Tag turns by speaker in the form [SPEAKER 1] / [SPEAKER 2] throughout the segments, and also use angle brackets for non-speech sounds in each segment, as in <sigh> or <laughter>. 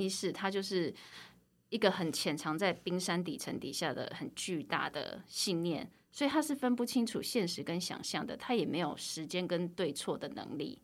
[SPEAKER 1] 一是他就是一个很潜藏在冰山底层底下的很巨大的信念，所以他是分不清楚现实跟想象的，他也没有时间跟对错的能力。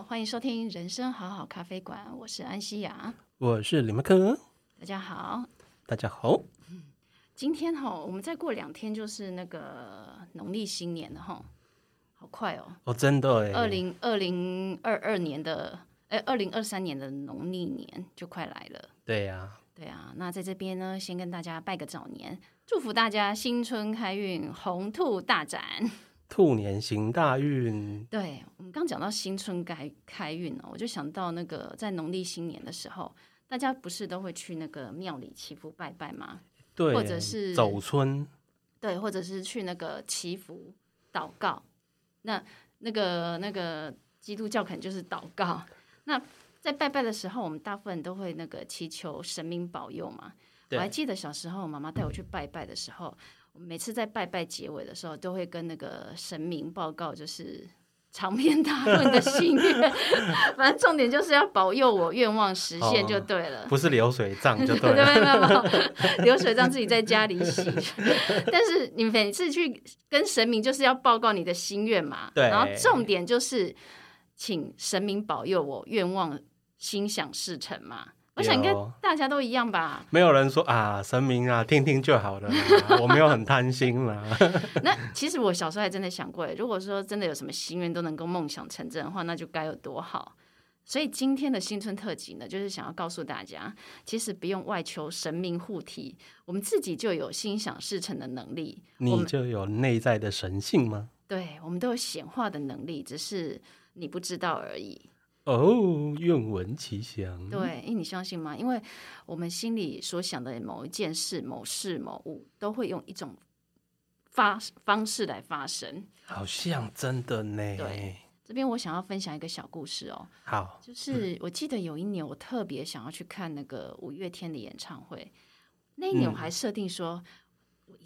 [SPEAKER 1] 好，欢迎收听人生好好咖啡馆，我是安西亚。
[SPEAKER 2] 我是李麦克，
[SPEAKER 1] 大家好，
[SPEAKER 2] 大家好。
[SPEAKER 1] 今天哈，我们再过两天就是那个农历新年了哈，好快哦！
[SPEAKER 2] 哦，真的哎，
[SPEAKER 1] 二零二零二二年的，哎，二零二三年的农历年就快来了。
[SPEAKER 2] 对呀，
[SPEAKER 1] 对啊。那在这边呢，先跟大家拜个早年，祝福大家新春开运，红兔大展，
[SPEAKER 2] 兔年行大运。
[SPEAKER 1] 对我们刚讲到新春开开运哦，我就想到那个在农历新年的时候，大家不是都会去那个庙里祈福拜拜吗？
[SPEAKER 2] 对，
[SPEAKER 1] 或者是
[SPEAKER 2] 走村，
[SPEAKER 1] 对，或者是去那个祈福祷告。那那个那个基督教可能就是祷告。那在拜拜的时候，我们大部分都会那个祈求神明保佑嘛。我还记得小时候，妈妈带我去拜拜的时候，每次在拜拜结尾的时候，都会跟那个神明报告，就是长篇大论的心愿。<laughs> 反正重点就是要保佑我愿望实现就对了。
[SPEAKER 2] 不是流水账就对 <laughs>
[SPEAKER 1] 了。对对对，流水账自己在家里洗。<laughs> 但是你每次去跟神明，就是要报告你的心愿嘛。
[SPEAKER 2] 对。
[SPEAKER 1] 然后重点就是请神明保佑我愿望心想事成嘛。我想应该大家都一样吧。
[SPEAKER 2] 没有人说啊，神明啊，听听就好了。<laughs> 我没有很贪心啦。<laughs>
[SPEAKER 1] 那其实我小时候还真的想过，如果说真的有什么心愿都能够梦想成真的话，那就该有多好。所以今天的新春特辑呢，就是想要告诉大家，其实不用外求神明护体，我们自己就有心想事成的能力。
[SPEAKER 2] 你就有内在的神性吗？
[SPEAKER 1] 对，我们都有显化的能力，只是你不知道而已。
[SPEAKER 2] 哦，愿闻其详。
[SPEAKER 1] 对，因为你相信吗？因为我们心里所想的某一件事、某事、某物，都会用一种发方式来发生。
[SPEAKER 2] 好像真的呢。
[SPEAKER 1] 对，这边我想要分享一个小故事哦。
[SPEAKER 2] 好，
[SPEAKER 1] 就是我记得有一年，我特别想要去看那个五月天的演唱会。那一年我还设定说。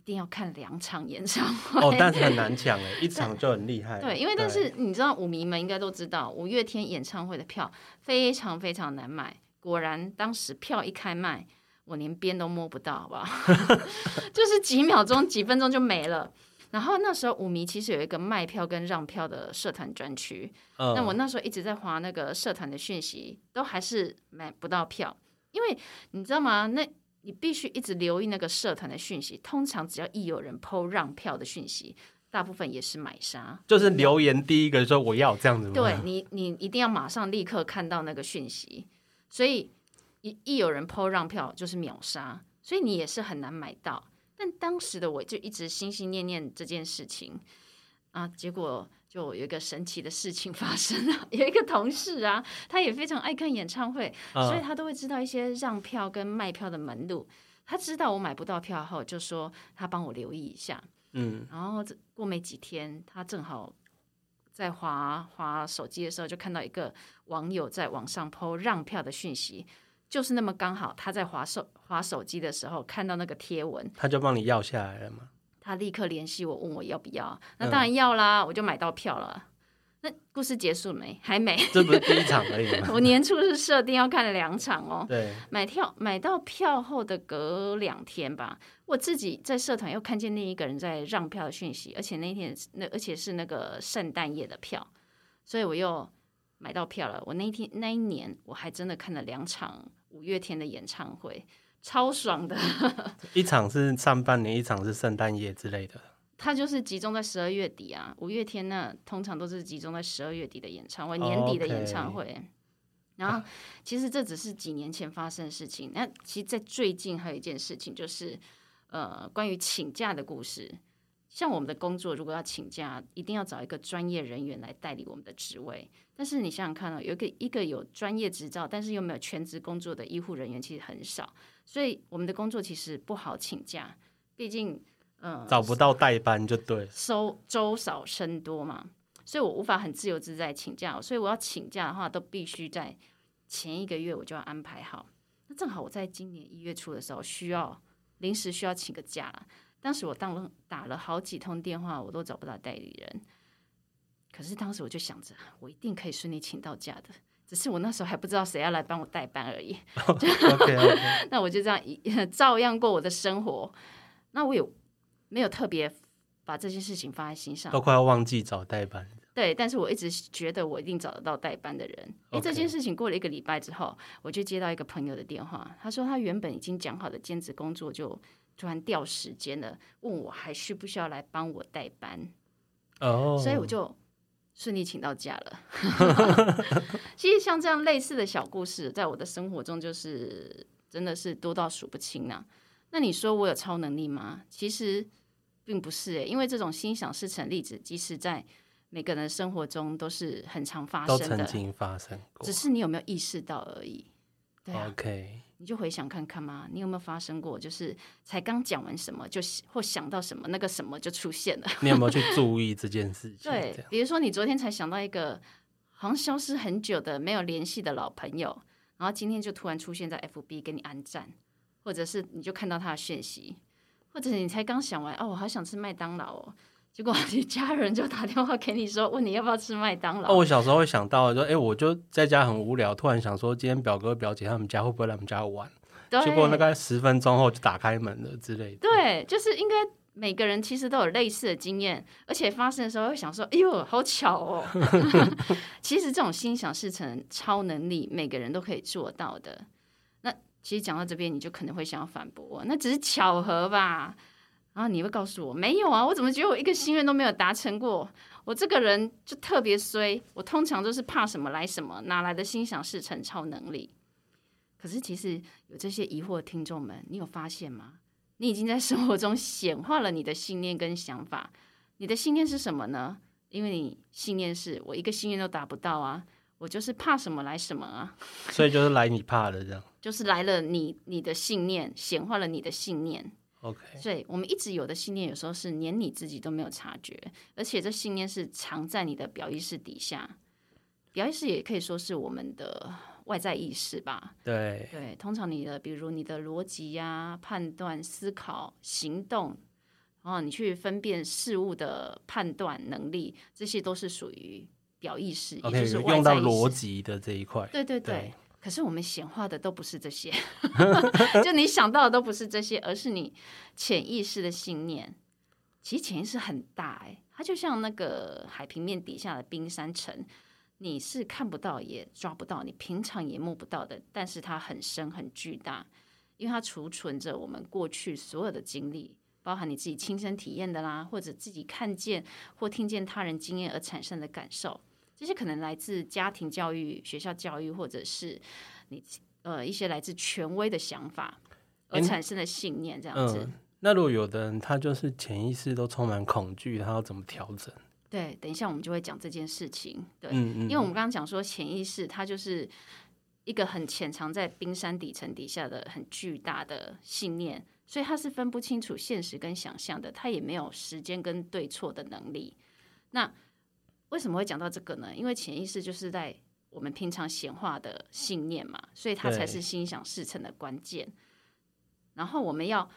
[SPEAKER 1] 定要看两场演唱会
[SPEAKER 2] 哦，但是很难抢哎，一场就很厉害。
[SPEAKER 1] 对，因为但是你知道，舞迷们应该都知道，五月天演唱会的票非常非常难买。果然，当时票一开卖，我连边都摸不到，好不好？<laughs> 就是几秒钟、几分钟就没了。然后那时候舞迷其实有一个卖票跟让票的社团专区，那我那时候一直在划那个社团的讯息，都还是买不到票，因为你知道吗？那你必须一直留意那个社团的讯息，通常只要一有人 PO 让票的讯息，大部分也是买杀。
[SPEAKER 2] 就是留言第一个说我要这样子。
[SPEAKER 1] 对你，你一定要马上立刻看到那个讯息，所以一一有人 PO 让票就是秒杀，所以你也是很难买到。但当时的我就一直心心念念这件事情啊，结果。就有一个神奇的事情发生了，<laughs> 有一个同事啊，他也非常爱看演唱会，所以他都会知道一些让票跟卖票的门路。他知道我买不到票后，就说他帮我留意一下。嗯，然后过没几天，他正好在滑滑手机的时候，就看到一个网友在网上 PO 让票的讯息，就是那么刚好他在滑手滑手机的时候看到那个贴文，
[SPEAKER 2] 他就帮你要下来了吗？
[SPEAKER 1] 他立刻联系我，问我要不要。那当然要啦，我就买到票了。那故事结束没？还没。
[SPEAKER 2] 这不是第一场而已吗？<laughs>
[SPEAKER 1] 我年初是设定要看两场哦。
[SPEAKER 2] 对。
[SPEAKER 1] 买票买到票后的隔两天吧，我自己在社团又看见另一个人在让票的讯息，而且那天那而且是那个圣诞夜的票，所以我又买到票了。我那天那一年我还真的看了两场五月天的演唱会。超爽的，<laughs>
[SPEAKER 2] 一场是上半年，一场是圣诞夜之类的。
[SPEAKER 1] 它就是集中在十二月底啊，五月天呢通常都是集中在十二月底的演唱会，年底的演唱会。然后其实这只是几年前发生的事情，那其实，在最近还有一件事情，就是呃关于请假的故事。像我们的工作，如果要请假，一定要找一个专业人员来代理我们的职位。但是你想想看啊，有一个一个有专业执照，但是又没有全职工作的医护人员，其实很少。所以我们的工作其实不好请假，毕竟嗯
[SPEAKER 2] 找不到代班就对，
[SPEAKER 1] 收周少生多嘛，所以我无法很自由自在请假。所以我要请假的话，都必须在前一个月我就要安排好。那正好我在今年一月初的时候需要临时需要请个假了，当时我当了打了好几通电话，我都找不到代理人。可是当时我就想着，我一定可以顺利请到假的，只是我那时候还不知道谁要来帮我代班而已。<laughs>
[SPEAKER 2] OK OK，<laughs>
[SPEAKER 1] 那我就这样一 <laughs> 照样过我的生活。那我有没有特别把这件事情放在心上
[SPEAKER 2] 都？快要忘记找代班。
[SPEAKER 1] 对，但是我一直觉得我一定找得到代班的人。诶
[SPEAKER 2] ，OK
[SPEAKER 1] 这件事情过了一个礼拜之后，我就接到一个朋友的电话，他说他原本已经讲好的兼职工作就突然掉时间了，问我还需不需要来帮我代班，
[SPEAKER 2] 哦，
[SPEAKER 1] 所以我就顺利请到假了。<laughs> 其实像这样类似的小故事，在我的生活中就是真的是多到数不清啊。那你说我有超能力吗？其实并不是诶、因为这种心想事成例子，即使在每个人的生活中都是很常发生的，
[SPEAKER 2] 曾经发生过
[SPEAKER 1] 只。是你有没有意识到而已。对啊
[SPEAKER 2] ，OK，
[SPEAKER 1] 你就回想看看嘛，你有没有发生过，就是才刚讲完什么，就或想到什么，那个什么就出现了。
[SPEAKER 2] 你有没有去 <laughs> 注意这件事情？
[SPEAKER 1] 对，比如说你昨天才想到一个好像消失很久的没有联系的老朋友，然后今天就突然出现在 FB 给你安赞，或者是你就看到他的讯息，或者你才刚想完哦，我好想吃麦当劳哦，结果你家人就打电话给你说，问你要不要吃麦当劳。
[SPEAKER 2] 哦，我小时候会想到，就哎、我就在家很无聊，突然想说，今天表哥表姐他们家会不会来我们家玩？
[SPEAKER 1] 对，
[SPEAKER 2] 结果大概十分钟后就打开门了之类的。
[SPEAKER 1] 对，就是应该每个人其实都有类似的经验，而且发生的时候会想说：“哎呦，好巧哦！” <laughs> 其实这种心想事成超能力，每个人都可以做到的。那其实讲到这边，你就可能会想要反驳我，那只是巧合吧？然后你会告诉我，没有啊，我怎么觉得我一个心愿都没有达成过？我这个人就特别衰，我通常都是怕什么来什么，哪来的心想事成超能力？可是其实有这些疑惑的听众们，你有发现吗？你已经在生活中显化了你的信念跟想法。你的信念是什么呢？因为你信念是我一个心愿都达不到啊，我就是怕什么来什么啊，
[SPEAKER 2] 所以就是来你怕的这样。<laughs>
[SPEAKER 1] 就是来了你你的信念显化了你的信念。
[SPEAKER 2] OK，
[SPEAKER 1] 所以我们一直有的信念，有时候是连你自己都没有察觉，而且这信念是藏在你的表意识底下。表意识也可以说是我们的外在意识吧。
[SPEAKER 2] 对，
[SPEAKER 1] 对，通常你的比如你的逻辑呀、判断、思考、行动，然后你去分辨事物的判断能力，这些都是属于表意识，也
[SPEAKER 2] OK，
[SPEAKER 1] 就是外
[SPEAKER 2] 用到逻辑的这一块。
[SPEAKER 1] 对对对。
[SPEAKER 2] 对
[SPEAKER 1] 可是我们显化的都不是这些，<laughs> 就你想到的都不是这些，而是你潜意识的信念。其实潜意识很大哎、它就像那个海平面底下的冰山层，你是看不到也抓不到，你平常也摸不到的，但是它很深很巨大，因为它储存着我们过去所有的经历，包含你自己亲身体验的啦，或者自己看见或听见他人经验而产生的感受。这些可能来自家庭教育、学校教育，或者是你呃一些来自权威的想法而
[SPEAKER 2] 诶
[SPEAKER 1] 产生的信念，这样子。
[SPEAKER 2] 嗯，那如果有的人他就是潜意识都充满恐惧，他要怎么调整？
[SPEAKER 1] 对，等一下我们就会讲这件事情。对，
[SPEAKER 2] 嗯嗯，
[SPEAKER 1] 因为我们刚刚讲说潜意识，它就是一个很潜藏在冰山底层底下的很巨大的信念，所以它是分不清楚现实跟想象的，它也没有时间跟对错的能力。那为什么会讲到这个呢？因为潜意识就是在我们平常显化的信念嘛，所以它才是心想事成的关键。然后我们要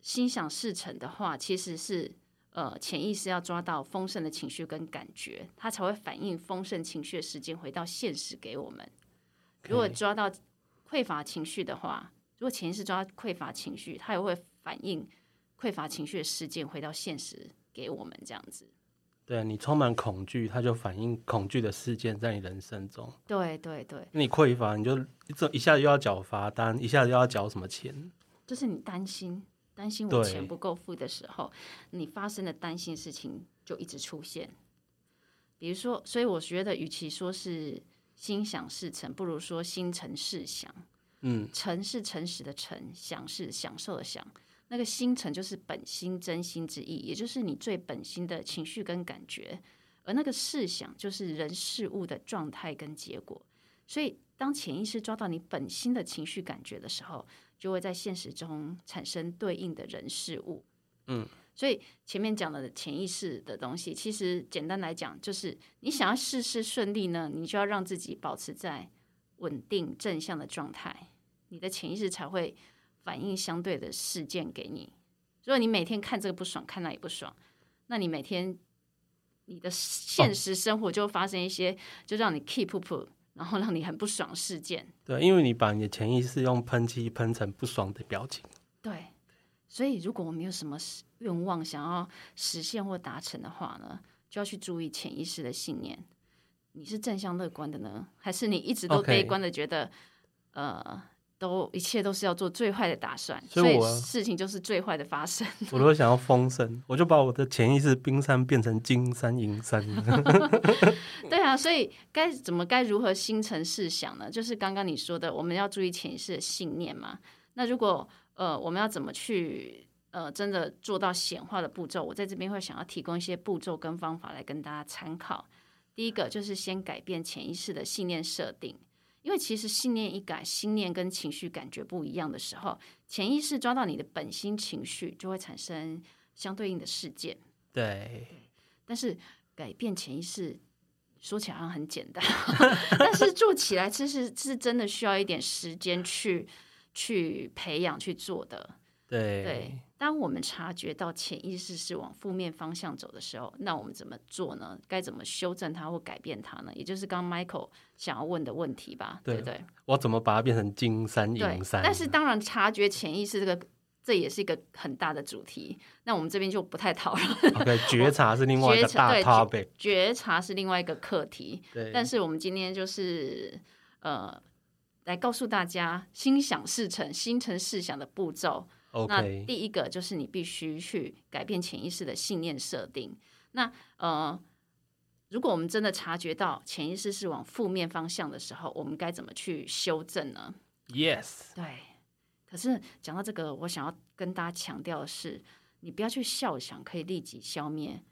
[SPEAKER 1] 心想事成的话，其实是呃潜意识要抓到丰盛的情绪跟感觉，它才会反映丰盛情绪的时间回到现实给我们。如果抓到匮乏情绪的话，如果潜意识抓到匮乏情绪，它也会反映匮乏情绪的事件回到现实给我们这样子。
[SPEAKER 2] 对你充满恐惧，它就反映恐惧的事件在你人生中。
[SPEAKER 1] 对对对，
[SPEAKER 2] 你匮乏，你就一这一下子又要缴罚单，一下子又要缴什么钱？
[SPEAKER 1] 就是你担心担心我
[SPEAKER 2] 对
[SPEAKER 1] 钱不够付的时候，你发生的担心事情就一直出现。比如说，所以我觉得，与其说是心想事成，不如说心诚事想。
[SPEAKER 2] 嗯，
[SPEAKER 1] 诚是诚实的诚，享是享受的享。那个心诚就是本心真心之意，也就是你最本心的情绪跟感觉。而那个事想就是人事物的状态跟结果。所以，当潜意识抓到你本心的情绪感觉的时候，就会在现实中产生对应的人事物。
[SPEAKER 2] 嗯，
[SPEAKER 1] 所以前面讲的潜意识的东西，其实简单来讲，就是你想要事事顺利呢，你就要让自己保持在稳定正向的状态，你的潜意识才会反映相对的事件给你。如果你每天看这个不爽，看那也不爽，那你每天你的现实生活就会发生一些，就让你 keep up，然后让你很不爽事件。
[SPEAKER 2] 对，因为你把你的潜意识用喷漆喷成不爽的表情。
[SPEAKER 1] 对，所以如果我们有什么愿望想要实现或达成的话呢，就要去注意潜意识的信念。你是正向乐观的呢，还是你一直都悲观的觉得呃，都一切都是要做最坏的打算，
[SPEAKER 2] 所以我
[SPEAKER 1] 事情就是最坏的发生。<laughs>
[SPEAKER 2] 我如果想要丰盛，我就把我的潜意识冰山变成金山银山。<laughs>
[SPEAKER 1] 对啊，所以该怎么该如何心诚事想呢？就是刚刚你说的，我们要注意潜意识的信念嘛。那如果呃，我们要怎么去呃，真的做到显化的步骤？我在这边会想要提供一些步骤跟方法来跟大家参考。第一个就是先改变潜意识的信念设定，因为其实信念一改，信念跟情绪感觉不一样的时候，潜意识抓到你的本心情绪，就会产生相对应的事件。
[SPEAKER 2] 对，
[SPEAKER 1] 但是改变潜意识说起来好像很简单，<laughs> 但是做起来其实是真的需要一点时间去去培养去做的。
[SPEAKER 2] 对，
[SPEAKER 1] 对，当我们察觉到潜意识是往负面方向走的时候，那我们怎么做呢？该怎么修正它或改变它呢？也就是刚刚 Michael 想要问的问题吧，对
[SPEAKER 2] 对
[SPEAKER 1] 不对？
[SPEAKER 2] 我怎么把它变成金山
[SPEAKER 1] 对
[SPEAKER 2] 银，山？
[SPEAKER 1] 但是当然察觉潜意识这个。这也是一个很大的主题，那我们这边就不太讨论。
[SPEAKER 2] OK，觉察是另外一个大 topic。
[SPEAKER 1] 觉察是另外一个课题，
[SPEAKER 2] 对，
[SPEAKER 1] 但是我们今天就是呃，来告诉大家心想事成、心诚事想的步骤。那第一个就是你必须去改变潜意识的信念设定。那呃，如果我们真的察觉到潜意识是往负面方向的时候，我们该怎么去修正呢
[SPEAKER 2] ？Yes，
[SPEAKER 1] 对，可是讲到这个，我想要跟大家强调的是，你不要去笑想可以立即消灭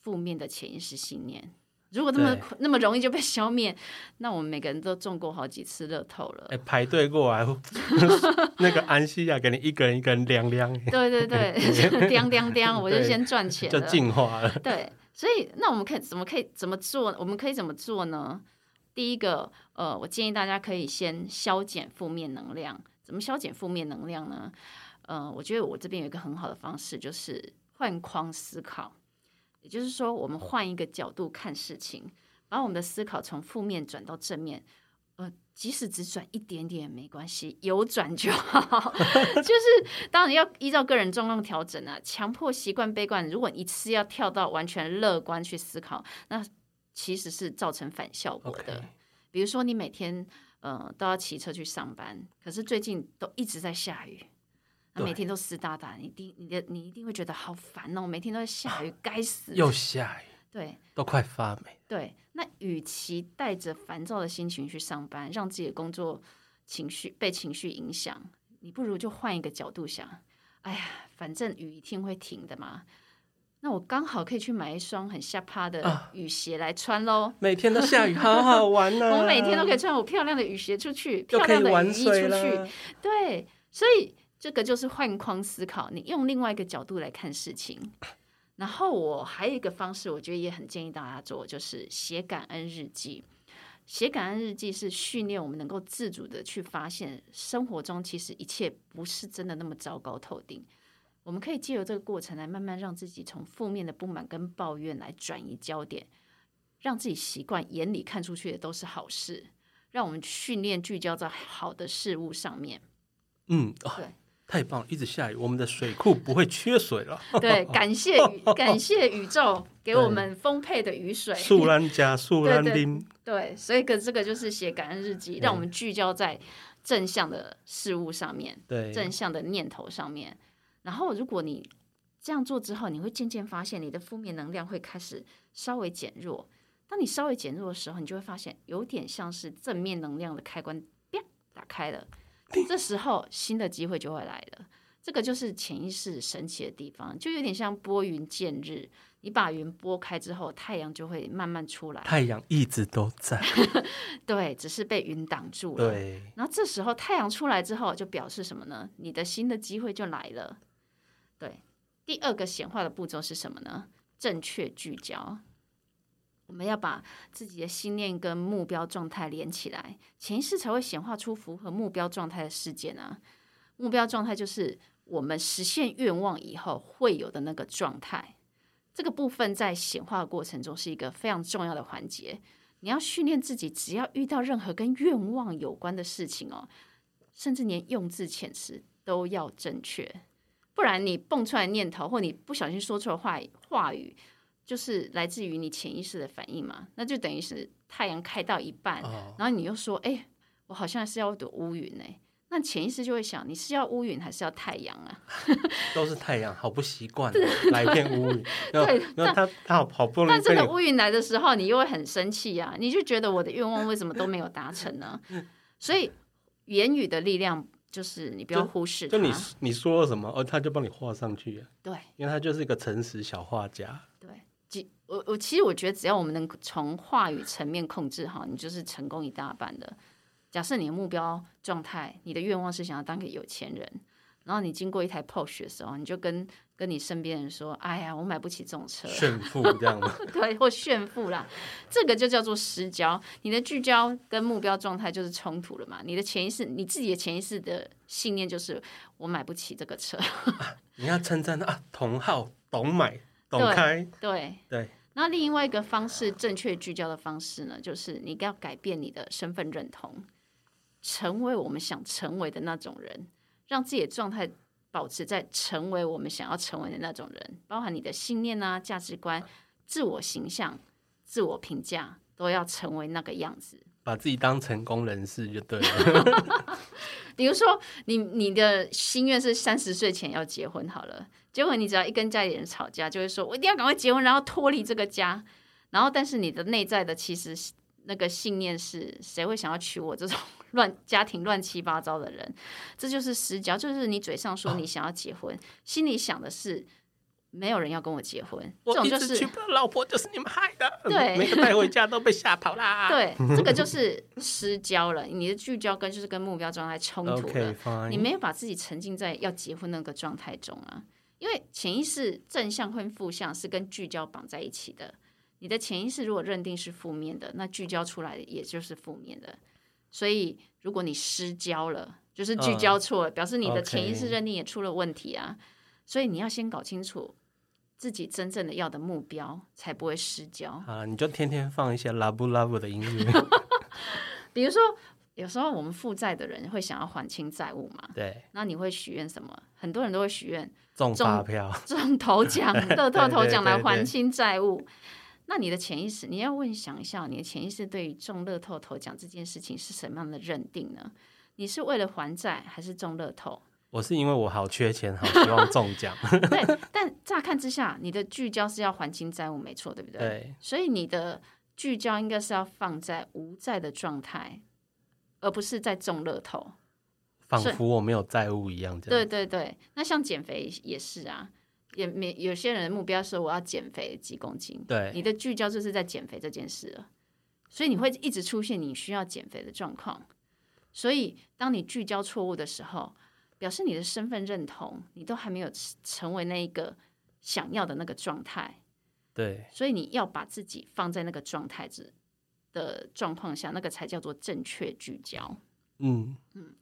[SPEAKER 1] 负面的潜意识信念。如果那么那么容易就被消灭，<laughs> 那我们每个人都中过好几次乐透了。
[SPEAKER 2] 哎，排队过来，<laughs> 那个安西亚给你一个人一个人量量，
[SPEAKER 1] 对对对，叮叮叮，我就先赚钱
[SPEAKER 2] 就
[SPEAKER 1] 了。
[SPEAKER 2] 进化了。
[SPEAKER 1] 对，所以那我们可以怎么可以怎么做？我们可以怎么做呢？第一个，呃，我建议大家可以先消减负面能量。怎么消减负面能量呢？呃，我觉得我这边有一个很好的方式，就是换框思考。也就是说，我们换一个角度看事情，把我们的思考从负面转到正面。呃，即使只转一点点也没关系，有转就好。<laughs> 就是当然要依照个人状况调整啊。强迫习惯悲观，如果一次要跳到完全乐观去思考，那其实是造成反效果的。比如说，你每天呃都要骑车去上班，可是最近都一直在下雨，那每天都湿哒哒，你一定你的你一定会觉得好烦哦，每天都在下雨，该死！
[SPEAKER 2] 又下雨，
[SPEAKER 1] 对
[SPEAKER 2] 都快发霉。
[SPEAKER 1] 对，那与其带着烦躁的心情去上班，让自己的工作情绪被情绪影响，你不如就换一个角度想，哎呀，反正雨一定会停的嘛。那我刚好可以去买一双很下趴的
[SPEAKER 2] 啊
[SPEAKER 1] 雨鞋来穿喽。
[SPEAKER 2] 每天都下雨，好好 <laughs> 玩呐、
[SPEAKER 1] 我每天都可以穿我漂亮的雨鞋出去，漂亮的雨衣出去。对，所以这个就是换框思考，你用另外一个角度来看事情。然后我还有一个方式，我觉得也很建议大家做，就是写感恩日记。写感恩日记是训练我们能够自主的去发现生活中其实一切不是真的那么糟糕透顶。我们可以借由这个过程来慢慢让自己从负面的不满跟抱怨来转移焦点，让自己习惯眼里看出去的都是好事，让我们训练聚焦在好的事物上面。
[SPEAKER 2] 嗯，哦
[SPEAKER 1] 对，
[SPEAKER 2] 太棒了，一直下雨，我们的水库不会缺水了。
[SPEAKER 1] 对，<laughs> 感谢宇 <laughs> 感谢宇宙给我们丰沛的雨水。
[SPEAKER 2] 素兰加素兰丁，
[SPEAKER 1] 对，所以个这个就是写感恩日记，让我们聚焦在正向的事物上面，
[SPEAKER 2] 对，
[SPEAKER 1] 正向的念头上面。然后，如果你这样做之后，你会渐渐发现你的负面能量会开始稍微减弱。当你稍微减弱的时候，你就会发现有点像是正面能量的开关，啪打开了。这时候新的机会就会来了。这个就是潜意识神奇的地方，就有点像拨云见日。你把云拨开之后，太阳就会慢慢出来。
[SPEAKER 2] 太阳一直都在。<laughs>
[SPEAKER 1] 对，只是被云挡住了。
[SPEAKER 2] 对，
[SPEAKER 1] 然后这时候太阳出来之后，就表示什么呢？你的新的机会就来了。对，第二个显化的步骤是什么呢？正确聚焦。我们要把自己的心念跟目标状态连起来，潜意识才会显化出符合目标状态的事件啊。目标状态就是我们实现愿望以后会有的那个状态。这个部分在显化的过程中是一个非常重要的环节。你要训练自己，只要遇到任何跟愿望有关的事情哦，甚至连用字遣词都要正确，不然你蹦出来念头或你不小心说错话话语，就是来自于你潜意识的反应嘛。那就等于是太阳开到一半，然后你又说：“哎，我好像是要躲乌云呢。”那潜意识就会想，你是要乌云还是要太阳啊？<laughs>
[SPEAKER 2] 都是太阳，好不习惯，来一片乌云。<laughs>
[SPEAKER 1] 对，
[SPEAKER 2] 那他他好好不容易，
[SPEAKER 1] 但真的乌云来的时候，你又会很生气呀，你就觉得我的愿望为什么都没有达成呢？<laughs> 所以言语的力量就是你不要忽视。
[SPEAKER 2] 就你你说了什么，哦，他就帮你画上去。
[SPEAKER 1] 对，
[SPEAKER 2] 因为他就是一个诚实小画家。
[SPEAKER 1] 对，我我其实我觉得，只要我们能从话语层面控制好，你就是成功一大半的。假设你的目标状态，你的愿望是想要当个有钱人，然后你经过一台 Porsche 的时候，你就跟跟你身边人说：“哎呀，我买不起这种车。”
[SPEAKER 2] 炫富这样吗？<laughs>
[SPEAKER 1] 对，或炫富啦，这个就叫做失焦。你的聚焦跟目标状态就是冲突了嘛？你的潜意识，你自己的潜意识的信念就是我买不起这个车。
[SPEAKER 2] 你要称赞啊，同好，懂买，懂开，
[SPEAKER 1] 对
[SPEAKER 2] 对。
[SPEAKER 1] 那另外一个方式，正确聚焦的方式呢，就是你要改变你的身份认同。成为我们想成为的那种人，让自己的状态保持在成为我们想要成为的那种人，包含你的信念啊、价值观、自我形象、自我评价，都要成为那个样子。
[SPEAKER 2] 把自己当成功人士就对了。<laughs>
[SPEAKER 1] 比如说，你你的心愿是三十岁前要结婚好了，结果你只要一跟家里人吵架，就会说我一定要赶快结婚，然后脱离这个家。然后，但是你的内在的其实那个信念是，谁会想要娶我这种？乱家庭乱七八糟的人，这就是失焦。就是你嘴上说你想要结婚，心里想的是没有人要跟我结婚。这种就是
[SPEAKER 2] 娶不到老婆，就是你们害的。<laughs>
[SPEAKER 1] 对，
[SPEAKER 2] 每个带回家都被吓跑啦。<laughs>
[SPEAKER 1] 对，<laughs> 这个就是失焦了。你的聚焦跟就是跟目标状态冲突了。你没有把自己沉浸在要结婚那个状态中啊。因为潜意识正向跟负向是跟聚焦绑在一起的。你的潜意识如果认定是负面的，那聚焦出来的也就是负面的。所以，如果你失焦了，就是聚焦错了，表示你的潜意识认定也出了问题啊。所以你要先搞清楚自己真正的要的目标，才不会失焦
[SPEAKER 2] 啊。你就天天放一些 love love 的音乐，<laughs>
[SPEAKER 1] 比如说，有时候我们负债的人会想要还清债务嘛？
[SPEAKER 2] 对。
[SPEAKER 1] 那你会许愿什么？很多人都会许愿
[SPEAKER 2] 中发票、<laughs>
[SPEAKER 1] 中头奖、<laughs> 乐透头奖来还清债务。那你的潜意识，你要问想一下，你的潜意识对于中乐透头奖这件事情是什么样的认定呢？你是为了还债还是中乐透？
[SPEAKER 2] 我是因为我好缺钱，好希望中奖。<laughs>
[SPEAKER 1] 对，但乍看之下，你的聚焦是要还清债务，没错，对不对？
[SPEAKER 2] 对。
[SPEAKER 1] 所以你的聚焦应该是要放在无债的状态，而不是在中乐透，
[SPEAKER 2] 仿佛我没有债务一样。
[SPEAKER 1] 对对对，那像减肥也是啊。也没有些人的目标是我要减肥几公斤，
[SPEAKER 2] 对，
[SPEAKER 1] 你的聚焦就是在减肥这件事了，所以你会一直出现你需要减肥的状况。所以当你聚焦错误的时候，表示你的身份认同你都还没有成为那一个想要的那个状态。
[SPEAKER 2] 对，
[SPEAKER 1] 所以你要把自己放在那个状态子的状况下，那个才叫做正确聚焦。
[SPEAKER 2] 嗯
[SPEAKER 1] 嗯。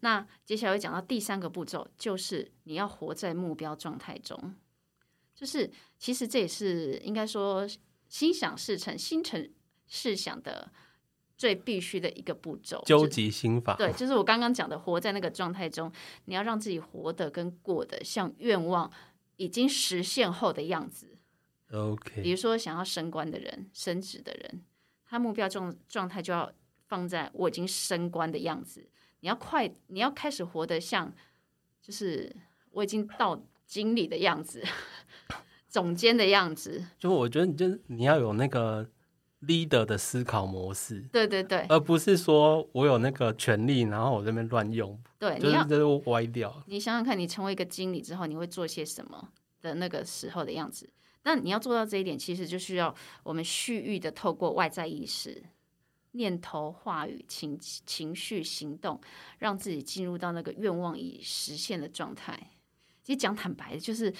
[SPEAKER 1] 那接下来会讲到第三个步骤，就是你要活在目标状态中。就是其实这也是应该说心想事成、心成事想的最必须的一个步骤。
[SPEAKER 2] 究极心法，
[SPEAKER 1] 对，就是我刚刚讲的，活在那个状态中，你要让自己活得跟过得像愿望已经实现后的样子。
[SPEAKER 2] OK，
[SPEAKER 1] 比如说想要升官的人、升职的人，他目标状状态就要放在我已经升官的样子。你要快，你要开始活得像，就是我已经到经理的样子，<laughs> 总监的样子。
[SPEAKER 2] 就我觉得，你就你要有那个 leader 的思考模式。
[SPEAKER 1] 对对对，
[SPEAKER 2] 而不是说我有那个权利，然后我这边乱用。
[SPEAKER 1] 对，
[SPEAKER 2] 就是这歪掉。
[SPEAKER 1] 你想想看，你成为一个经理之后，你会做些什么的那个时候的样子？那你要做到这一点，其实就需要我们蓄意的透过外在意识。念头、话语、情情绪、行动，让自己进入到那个愿望已实现的状态。其实讲坦白的，就是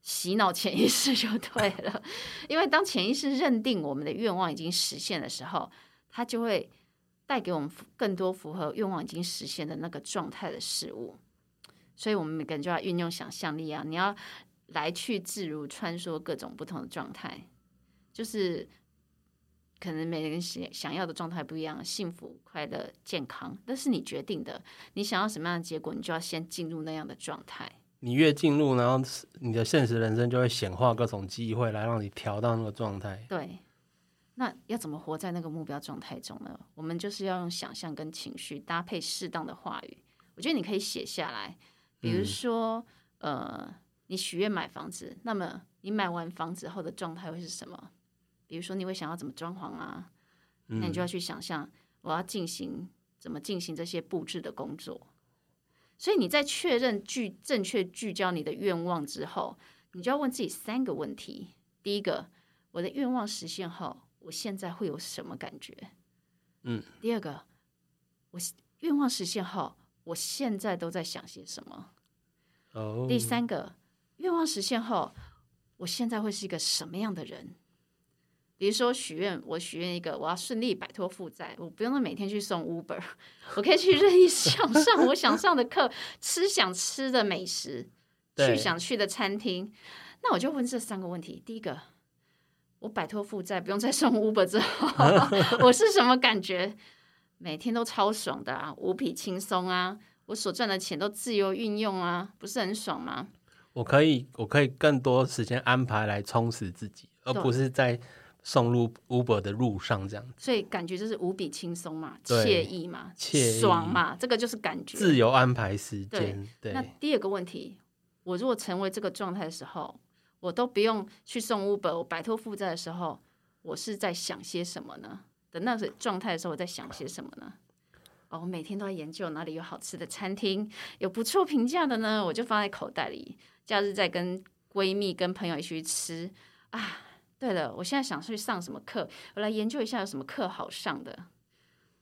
[SPEAKER 1] 洗脑潜意识就对了。<laughs> 因为当潜意识认定我们的愿望已经实现的时候，它就会带给我们更多符合愿望已经实现的那个状态的事物。所以，我们每个人就要运用想象力啊！你要来去自如，穿梭各种不同的状态，就是可能每个人想想要的状态不一样，幸福、快乐、健康，那是你决定的。你想要什么样的结果，你就要先进入那样的状态。
[SPEAKER 2] 你越进入，然后你的现实人生就会显化各种机会来让你调到那个状态。
[SPEAKER 1] 对，那要怎么活在那个目标状态中呢？我们就是要用想象跟情绪搭配适当的话语。我觉得你可以写下来。比如说，呃，你许愿买房子，那么你买完房子后的状态会是什么？比如说，你会想要怎么装潢啊？那你就要去想象，我要进行怎么进行这些布置的工作。所以你在确认聚正确聚焦你的愿望之后，你就要问自己三个问题：第一个，我的愿望实现后，我现在会有什么感觉？
[SPEAKER 2] 嗯。
[SPEAKER 1] 第二个，我愿望实现后。我现在都在想些什么？
[SPEAKER 2] 哦。
[SPEAKER 1] 第三个愿望实现后，我现在会是一个什么样的人？比如说许愿，我许愿一个，我要顺利摆脱负债，我不用每天去送 Uber，<laughs> 我可以去任意想上我想上的课，吃想吃的美食，去想去的餐厅。那我就问这三个问题：第一个，我摆脱负债，不用再送 Uber 之后，我是什么感觉？每天都超爽的啊，无比轻松啊！我所赚的钱都自由运用啊，不是很爽吗？
[SPEAKER 2] 我可以，我可以更多时间安排来充实自己，而不是在送入 Uber 的路上这样子。
[SPEAKER 1] 所以感觉就是无比轻松嘛，惬意嘛，
[SPEAKER 2] 惬
[SPEAKER 1] 爽嘛，这个就是感觉。
[SPEAKER 2] 自由安排时间。对。
[SPEAKER 1] 那第二个问题，我如果成为这个状态的时候，我都不用去送 Uber，我摆脱负债的时候，我是在想些什么呢？的那个状态的时候，我在想些什么呢？哦，我每天都在研究哪里有好吃的餐厅，有不错评价的呢，我就放在口袋里。假日再跟闺蜜、跟朋友一起去吃啊。对了，我现在想去上什么课，我来研究一下有什么课好上的。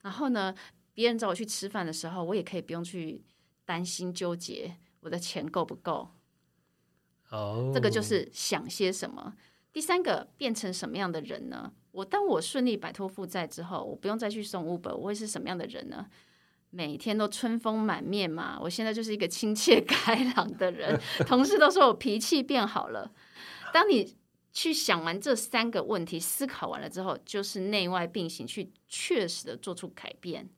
[SPEAKER 1] 然后呢，别人找我去吃饭的时候，我也可以不用去担心纠结我的钱够不够。
[SPEAKER 2] 哦，
[SPEAKER 1] 这个就是想些什么。第三个，变成什么样的人呢？我当我顺利摆脱负债之后，我不用再去送 Uber，我会是什么样的人呢？每天都春风满面嘛！我现在就是一个亲切 <laughs> 开朗的人，同事都说我脾气变好了。当你去想完这三个问题，思考完了之后，就是内外并行，去确实的做出改变。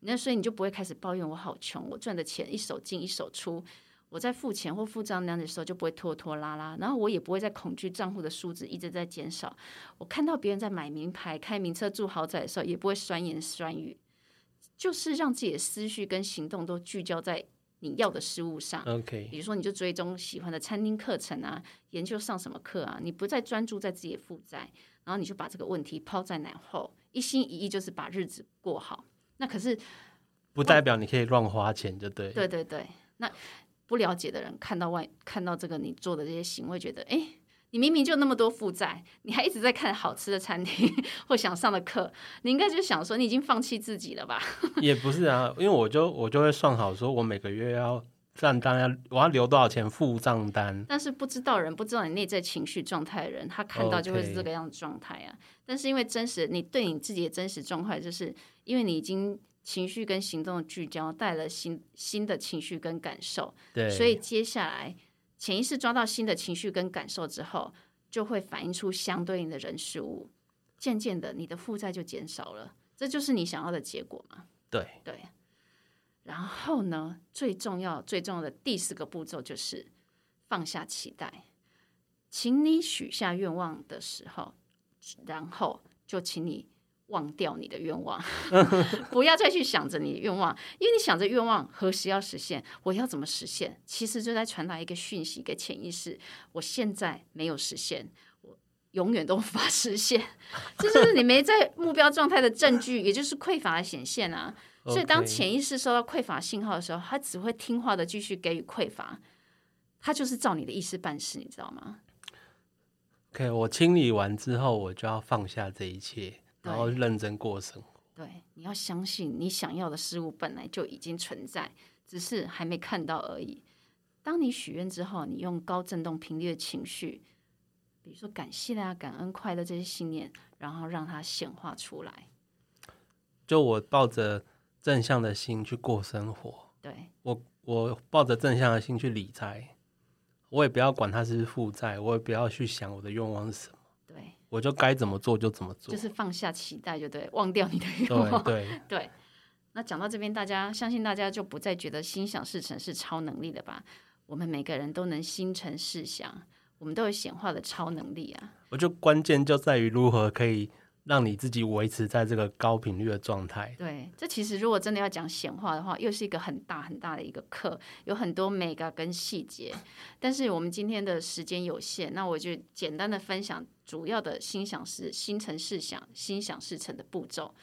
[SPEAKER 1] 那所以你就不会开始抱怨我好穷，我赚的钱一手进一手出。我在付钱或付账单的时候就不会拖拖拉拉，然后我也不会再恐惧账户的数字一直在减少。我看到别人在买名牌、开名车、住豪宅的时候，也不会酸言酸语，就是让自己的思绪跟行动都聚焦在你要的事物上。
[SPEAKER 2] OK，
[SPEAKER 1] 比如说你就追踪喜欢的餐厅课程啊，研究上什么课啊，你不再专注在自己的负债，然后你就把这个问题抛在脑后，一心一意就是把日子过好。那可是
[SPEAKER 2] 不代表你可以乱花钱，就对。
[SPEAKER 1] 对对对，那。不了解的人看到外看到这个你做的这些行为，觉得哎，你明明就那么多负债，你还一直在看好吃的餐厅或想上的课，你应该就想说你已经放弃自己了吧？<laughs>
[SPEAKER 2] 也不是啊，因为我就我就会算好，说我每个月要账单要我要留多少钱付账单。
[SPEAKER 1] 但是不知道人不知道你内在情绪状态的人，他看到就会是这个样子状态啊。但是因为真实，你对你自己的真实状态，就是因为你已经。情绪跟行动的聚焦带了新新的情绪跟感受，
[SPEAKER 2] 对，
[SPEAKER 1] 所以接下来潜意识抓到新的情绪跟感受之后，就会反映出相对应的人事物，渐渐的你的负债就减少了，这就是你想要的结果嘛？
[SPEAKER 2] 对
[SPEAKER 1] 对。然后呢，最重要最重要的第四个步骤就是放下期待，请你许下愿望的时候，然后就请你。忘掉你的愿望，<laughs> 不要再去想着你的愿望，因为你想着愿望何时要实现，我要怎么实现，其实就在传达一个讯息给潜意识：我现在没有实现，我永远都无法实现。<laughs> 这就是你没在目标状态的证据，也就是匮乏的显现啊。所以当潜意识收到匮乏信号的时候，他只会听话的继续给予匮乏，他就是照你的意思办事，你知道吗
[SPEAKER 2] ？OK，我清理完之后，我就要放下这一切。然后认真过生活。
[SPEAKER 1] 对，你要相信你想要的事物本来就已经存在，只是还没看到而已。当你许愿之后，你用高振动频率的情绪，比如说感谢啊、感恩、快乐这些信念，然后让它显化出来。
[SPEAKER 2] 就我抱着正向的心去过生活，
[SPEAKER 1] 对
[SPEAKER 2] 我我抱着正向的心去理财，我也不要管它是负债，我也不要去想我的愿望是什么，
[SPEAKER 1] 对，
[SPEAKER 2] 我就该怎么做就怎么做。
[SPEAKER 1] 就是放下期待，就对，忘掉你的 <laughs> 愿望。
[SPEAKER 2] 对，<laughs>
[SPEAKER 1] 对，那讲到这边，大家相信大家就不再觉得心想事成是超能力了吧？我们每个人都能心诚事想，我们都有显化的超能力啊。
[SPEAKER 2] 我就关键就在于如何可以让你自己维持在这个高频率的状态。
[SPEAKER 1] 对，这其实如果真的要讲显化的话，又是一个很大很大的一个课，有很多 mega 跟细节。但是我们今天的时间有限，那我就简单的分享主要的心想事、心诚事想、心想事成的步骤。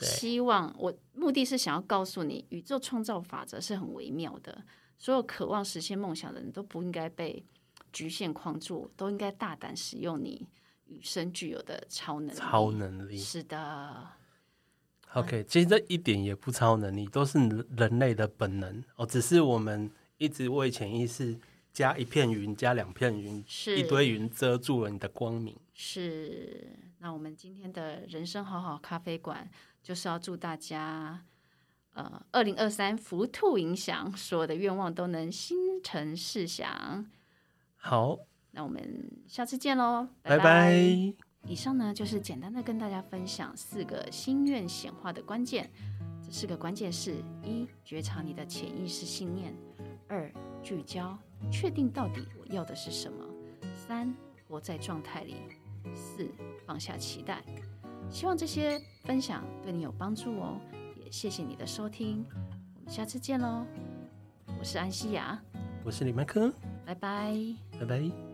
[SPEAKER 1] 希望我目的是想要告诉你，宇宙创造法则是很微妙的，所有渴望实现梦想的人都不应该被局限框住，都应该大胆使用你与生俱有的超能力。
[SPEAKER 2] 超能力
[SPEAKER 1] 是的
[SPEAKER 2] ，，OK，其实这一点也不超能力，都是人类的本能哦，只是我们一直为潜意识加一片云，加两片云，
[SPEAKER 1] 是
[SPEAKER 2] 一堆云遮住了你的光明。
[SPEAKER 1] 是，那我们今天的人生好好咖啡馆就是要祝大家，呃，二零二三福兔影响，所有的愿望都能心诚事想。
[SPEAKER 2] 好，
[SPEAKER 1] 那我们下次见喽，
[SPEAKER 2] 拜
[SPEAKER 1] 拜
[SPEAKER 2] 拜。
[SPEAKER 1] 以上呢就是简单的跟大家分享四个心愿显化的关键。这四个关键是：一、觉察你的潜意识信念；二、聚焦，确定到底我要的是什么；三、活在状态里；四、放下期待。希望这些分享对你有帮助哦，也谢谢你的收听，我们下次见喽。我是安西雅，
[SPEAKER 2] 我是李麦克，
[SPEAKER 1] 拜拜。
[SPEAKER 2] 拜拜。